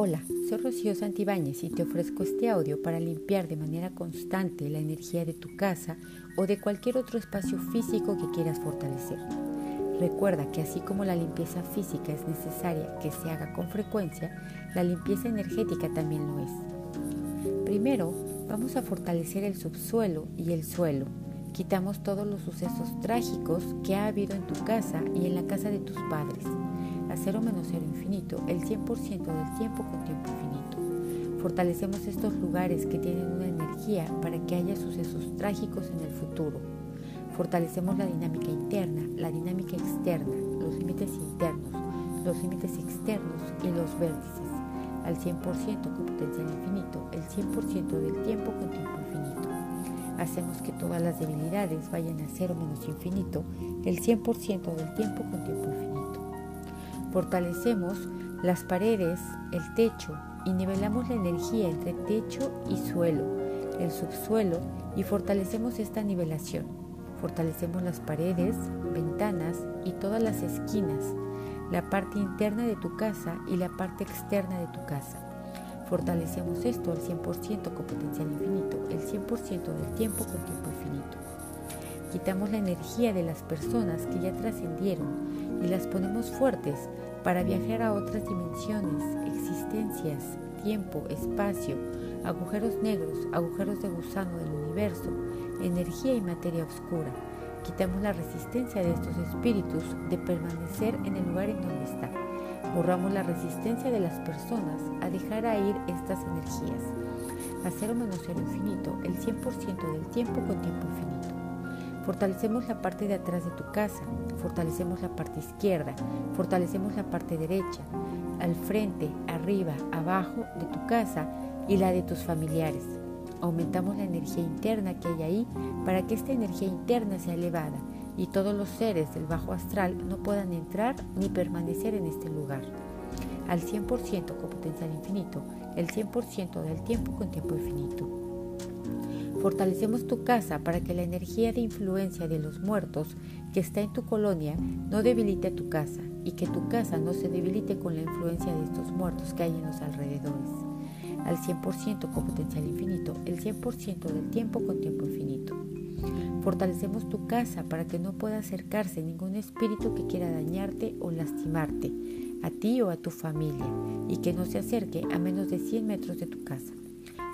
Hola, soy Rocío Santibáñez y te ofrezco este audio para limpiar de manera constante la energía de tu casa o de cualquier otro espacio físico que quieras fortalecer. Recuerda que así como la limpieza física es necesaria que se haga con frecuencia, la limpieza energética también lo es. Primero, vamos a fortalecer el subsuelo y el suelo. Quitamos todos los sucesos trágicos que ha habido en tu casa y en la casa de tus padres a cero menos cero infinito el 100% del tiempo con tiempo infinito. Fortalecemos estos lugares que tienen una energía para que haya sucesos trágicos en el futuro. Fortalecemos la dinámica interna, la dinámica externa, los límites internos, los límites externos y los vértices al 100% con potencial infinito, el 100% del tiempo con tiempo infinito. Hacemos que todas las debilidades vayan a cero menos infinito, el 100% del tiempo con tiempo infinito. Fortalecemos las paredes, el techo y nivelamos la energía entre techo y suelo, el subsuelo y fortalecemos esta nivelación. Fortalecemos las paredes, ventanas y todas las esquinas, la parte interna de tu casa y la parte externa de tu casa. Fortalecemos esto al 100% con potencial infinito, el 100% del tiempo con tiempo infinito. Quitamos la energía de las personas que ya trascendieron y las ponemos fuertes para viajar a otras dimensiones, existencias, tiempo, espacio, agujeros negros, agujeros de gusano del universo, energía y materia oscura. Quitamos la resistencia de estos espíritus de permanecer en el lugar en donde está. Borramos la resistencia de las personas a dejar a ir estas energías. A cero menos cero infinito, el 100% del tiempo con tiempo infinito. Fortalecemos la parte de atrás de tu casa, fortalecemos la parte izquierda, fortalecemos la parte derecha, al frente, arriba, abajo de tu casa y la de tus familiares. Aumentamos la energía interna que hay ahí para que esta energía interna sea elevada y todos los seres del bajo astral no puedan entrar ni permanecer en este lugar. Al 100% con potencial infinito, el 100% del tiempo con tiempo infinito. Fortalecemos tu casa para que la energía de influencia de los muertos que está en tu colonia no debilite tu casa y que tu casa no se debilite con la influencia de estos muertos que hay en los alrededores. Al 100% con potencial infinito, el 100% del tiempo con tiempo infinito. Fortalecemos tu casa para que no pueda acercarse ningún espíritu que quiera dañarte o lastimarte, a ti o a tu familia, y que no se acerque a menos de 100 metros de tu casa.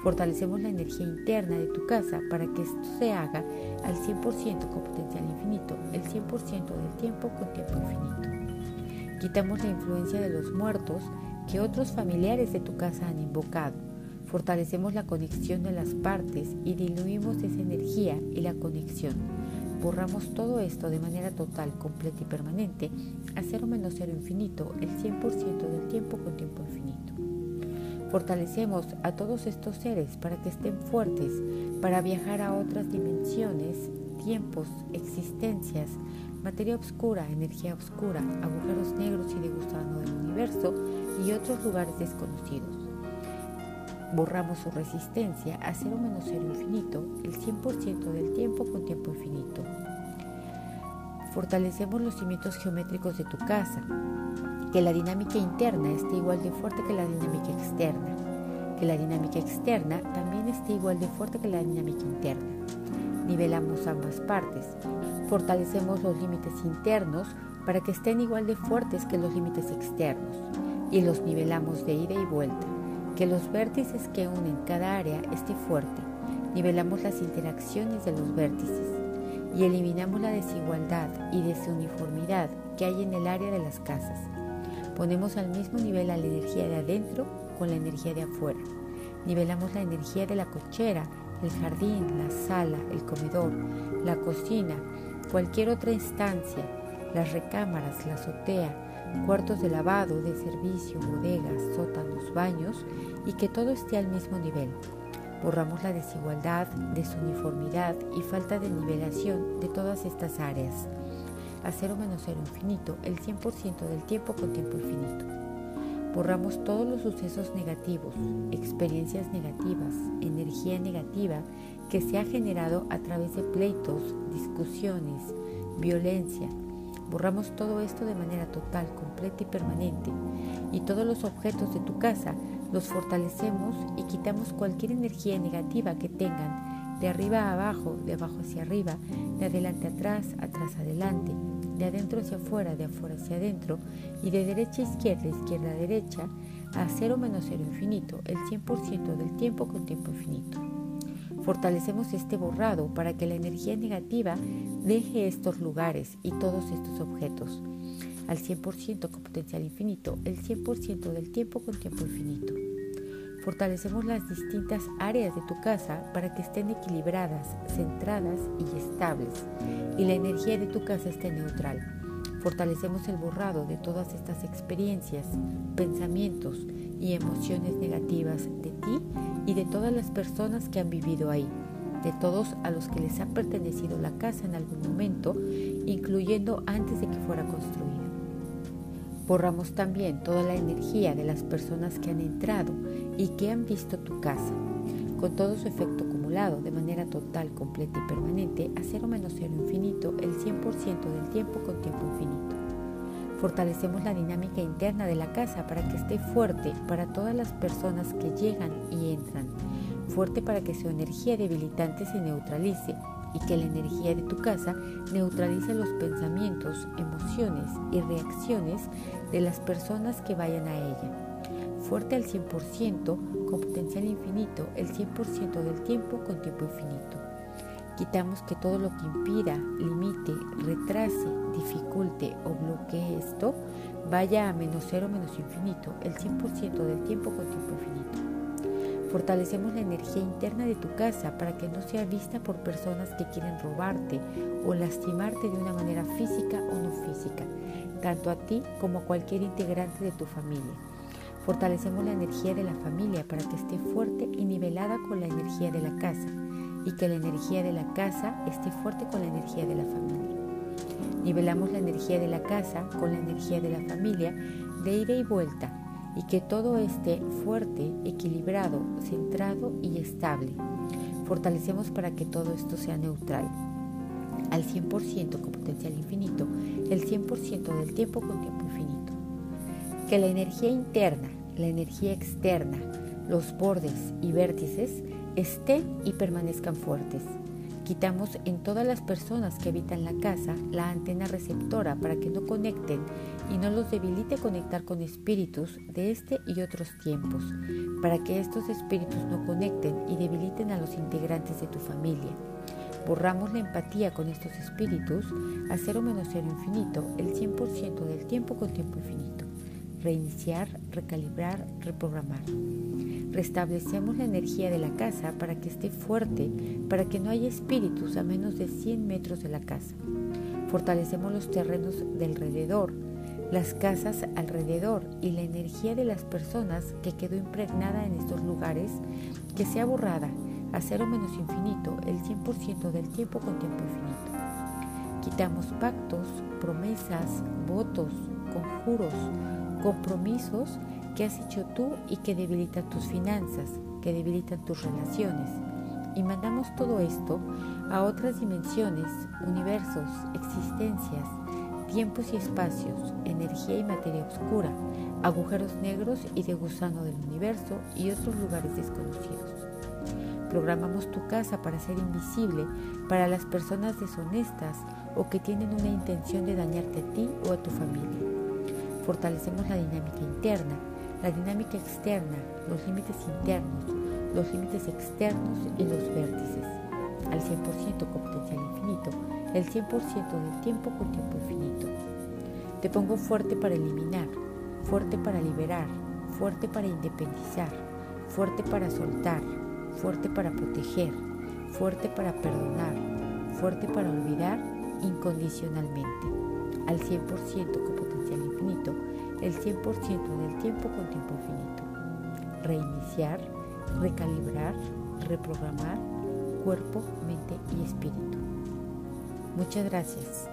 Fortalecemos la energía interna de tu casa para que esto se haga al 100% con potencial infinito, el 100% del tiempo con tiempo infinito. Quitamos la influencia de los muertos que otros familiares de tu casa han invocado. Fortalecemos la conexión de las partes y diluimos esa energía y la conexión. Borramos todo esto de manera total, completa y permanente a cero menos cero infinito, el 100% del tiempo con tiempo infinito. Fortalecemos a todos estos seres para que estén fuertes, para viajar a otras dimensiones, tiempos, existencias, materia oscura, energía oscura, agujeros negros y de gusano del universo y otros lugares desconocidos. Borramos su resistencia a cero menos cero infinito, el 100% del tiempo con tiempo infinito. Fortalecemos los cimientos geométricos de tu casa, que la dinámica interna esté igual de fuerte que la dinámica externa, que la dinámica externa también esté igual de fuerte que la dinámica interna. Nivelamos ambas partes, fortalecemos los límites internos para que estén igual de fuertes que los límites externos y los nivelamos de ida y vuelta, que los vértices que unen cada área esté fuerte. Nivelamos las interacciones de los vértices y eliminamos la desigualdad y desuniformidad que hay en el área de las casas Ponemos al mismo nivel a la energía de adentro con la energía de afuera. Nivelamos la energía de la cochera, el jardín, la sala, el comedor, la cocina, cualquier otra instancia, las recámaras, la azotea, cuartos de lavado, de servicio, bodegas, sótanos, baños y que todo esté al mismo nivel. Borramos la desigualdad, desuniformidad y falta de nivelación de todas estas áreas a cero menos cero infinito el 100% del tiempo con tiempo infinito. Borramos todos los sucesos negativos, experiencias negativas, energía negativa que se ha generado a través de pleitos, discusiones, violencia. Borramos todo esto de manera total, completa y permanente y todos los objetos de tu casa los fortalecemos y quitamos cualquier energía negativa que tengan de arriba a abajo, de abajo hacia arriba, de adelante a atrás, atrás adelante, de adentro hacia afuera, de afuera hacia adentro y de derecha a izquierda, izquierda a derecha, a cero menos cero infinito, el 100% del tiempo con tiempo infinito. Fortalecemos este borrado para que la energía negativa deje estos lugares y todos estos objetos al 100% con potencial infinito, el 100% del tiempo con tiempo infinito. Fortalecemos las distintas áreas de tu casa para que estén equilibradas, centradas y estables, y la energía de tu casa esté neutral. Fortalecemos el borrado de todas estas experiencias, pensamientos y emociones negativas de ti y de todas las personas que han vivido ahí, de todos a los que les ha pertenecido la casa en algún momento, incluyendo antes de que fuera construida. Borramos también toda la energía de las personas que han entrado y que han visto tu casa, con todo su efecto acumulado de manera total, completa y permanente a cero menos cero infinito el 100% del tiempo con tiempo infinito. Fortalecemos la dinámica interna de la casa para que esté fuerte para todas las personas que llegan y entran, fuerte para que su energía debilitante se neutralice y que la energía de tu casa neutralice los pensamientos, emociones y reacciones de las personas que vayan a ella. Fuerte al 100%, con potencial infinito, el 100% del tiempo con tiempo infinito. Quitamos que todo lo que impida, limite, retrase, dificulte o bloquee esto vaya a menos cero menos infinito, el 100% del tiempo con tiempo infinito. Fortalecemos la energía interna de tu casa para que no sea vista por personas que quieren robarte o lastimarte de una manera física o no física, tanto a ti como a cualquier integrante de tu familia. Fortalecemos la energía de la familia para que esté fuerte y nivelada con la energía de la casa y que la energía de la casa esté fuerte con la energía de la familia. Nivelamos la energía de la casa con la energía de la familia de ida y vuelta y que todo esté fuerte, equilibrado, centrado y estable. Fortalecemos para que todo esto sea neutral. Al 100% con potencial infinito, el 100% del tiempo con tiempo infinito. Que la energía interna, la energía externa, los bordes y vértices estén y permanezcan fuertes Quitamos en todas las personas que habitan la casa la antena receptora para que no conecten y no los debilite conectar con espíritus de este y otros tiempos, para que estos espíritus no conecten y debiliten a los integrantes de tu familia. Borramos la empatía con estos espíritus a cero menos cero infinito el 100% del tiempo con tiempo infinito. Reiniciar, recalibrar, reprogramar. Restablecemos la energía de la casa para que esté fuerte, para que no haya espíritus a menos de 100 metros de la casa. Fortalecemos los terrenos de alrededor, las casas alrededor y la energía de las personas que quedó impregnada en estos lugares, que sea borrada a cero menos infinito el 100% del tiempo con tiempo infinito. Quitamos pactos, promesas, votos, conjuros, compromisos que has hecho tú y que debilitan tus finanzas, que debilitan tus relaciones. Y mandamos todo esto a otras dimensiones, universos, existencias, tiempos y espacios, energía y materia oscura, agujeros negros y de gusano del universo y otros lugares desconocidos. Programamos tu casa para ser invisible para las personas deshonestas o que tienen una intención de dañarte a ti o a tu familia. Fortalecemos la dinámica interna la dinámica externa, los límites internos, los límites externos y los vértices, al 100% con potencial infinito, el 100% del tiempo con tiempo infinito. Te pongo fuerte para eliminar, fuerte para liberar, fuerte para independizar, fuerte para soltar, fuerte para proteger, fuerte para perdonar, fuerte para olvidar incondicionalmente, al 100% con infinito, el 100% del tiempo con tiempo infinito. Reiniciar, recalibrar, reprogramar cuerpo, mente y espíritu. Muchas gracias.